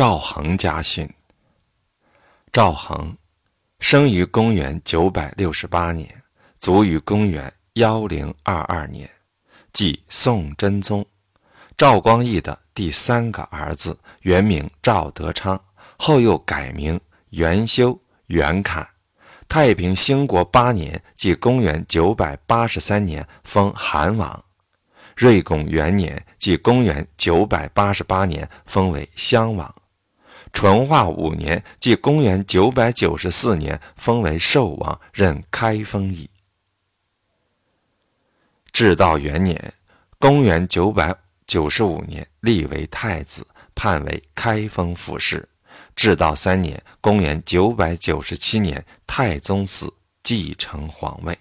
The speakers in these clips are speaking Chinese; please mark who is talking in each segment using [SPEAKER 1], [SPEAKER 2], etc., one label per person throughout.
[SPEAKER 1] 赵恒家训。赵恒生于公元九百六十八年，卒于公元幺零二二年，即宋真宗赵光义的第三个儿子，原名赵德昌，后又改名元修、元侃。太平兴国八年，即公元九百八十三年，封韩王。瑞拱元年，即公元九百八十八年，封为襄王；淳化五年，即公元九百九十四年，封为寿王，任开封尹。至道元年，公元九百九十五年，立为太子，判为开封府事。至道三年，公元九百九十七年，太宗死，继承皇位。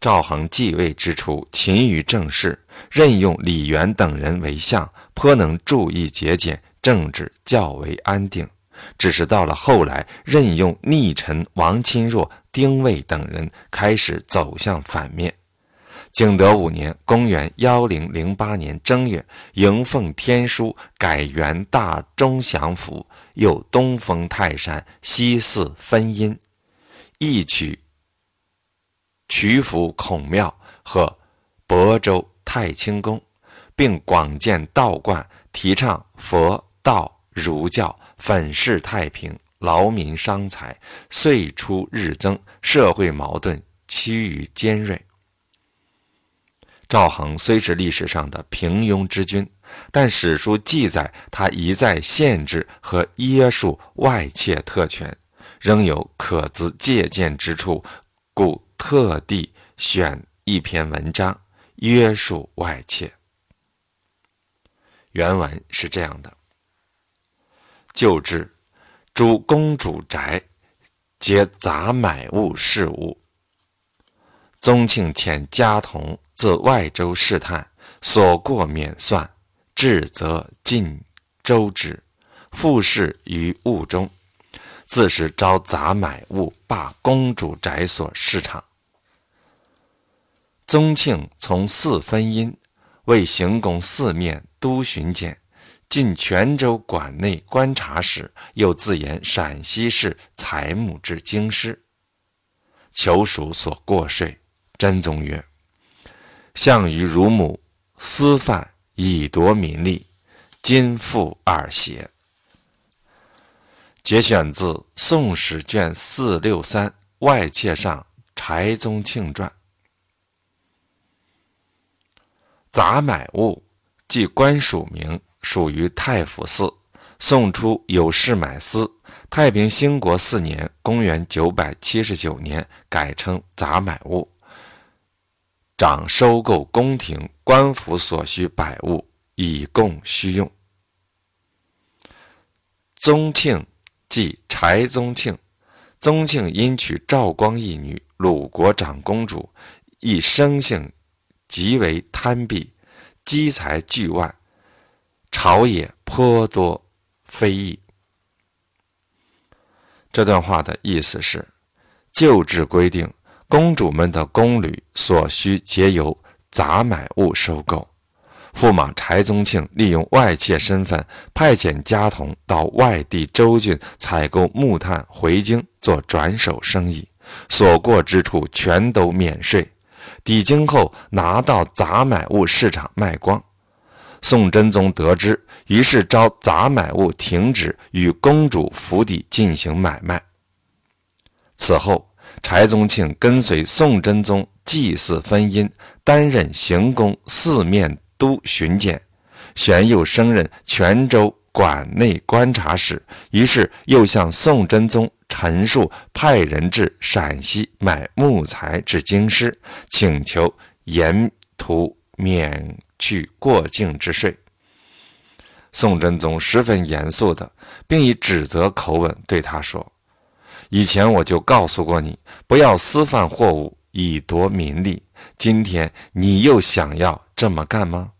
[SPEAKER 1] 赵恒继位之初，勤于政事，任用李元等人为相，颇能注意节俭，政治较为安定。只是到了后来，任用逆臣王钦若、丁谓等人，开始走向反面。景德五年（公元幺零零八年正月），迎奉天书，改元大中祥符，又东封泰山，西祀分阴，一取。曲阜孔庙和亳州太清宫，并广建道观，提倡佛道儒教，粉饰太平，劳民伤财，岁出日增，社会矛盾趋于尖锐。赵恒虽是历史上的平庸之君，但史书记载他一再限制和约束外戚特权，仍有可资借鉴之处，故。特地选一篇文章约束外戚。原文是这样的：旧制，诸公主宅，皆杂买物事务。宗庆遣家童自外州试探，所过免算，至则尽周之，复事于物中。自是招杂买物，罢公主宅所市场。宗庆从四分阴，为行宫四面都巡检，进泉州馆内观察时，又自言陕西市财木之京师，求属所过税。真宗曰：“项羽乳母私犯，以夺民利，今复二邪。”节选自《宋史》卷四六三外妾上柴宗庆传。杂买物即官署名，属于太府寺。宋初有事买司。太平兴国四年（公元979年）改称杂买物，掌收购宫廷官府所需百物，以供需用。宗庆。即柴宗庆，宗庆因娶赵光义女鲁国长公主，一生性极为贪鄙，积财巨万，朝野颇多非议。这段话的意思是：旧制规定，公主们的宫旅所需皆由杂买物收购。驸马柴宗庆利用外妾身份，派遣家童到外地州郡采购木炭，回京做转手生意，所过之处全都免税。抵京后拿到杂买物市场卖光。宋真宗得知，于是召杂买物停止与公主府邸进行买卖。此后，柴宗庆跟随宋真宗祭祀分阴，担任行宫四面。都巡检，玄又升任泉州管内观察使，于是又向宋真宗陈述派人至陕西买木材至京师，请求沿途免去过境之税。宋真宗十分严肃的，并以指责口吻对他说：“以前我就告诉过你，不要私贩货物以夺民利，今天你又想要。”这么干吗？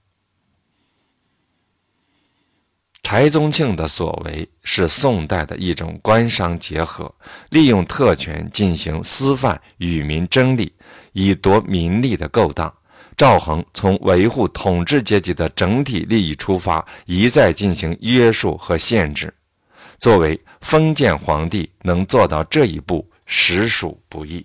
[SPEAKER 1] 柴宗庆的所为是宋代的一种官商结合，利用特权进行私贩与民争利，以夺民利的勾当。赵恒从维护统治阶级的整体利益出发，一再进行约束和限制。作为封建皇帝，能做到这一步，实属不易。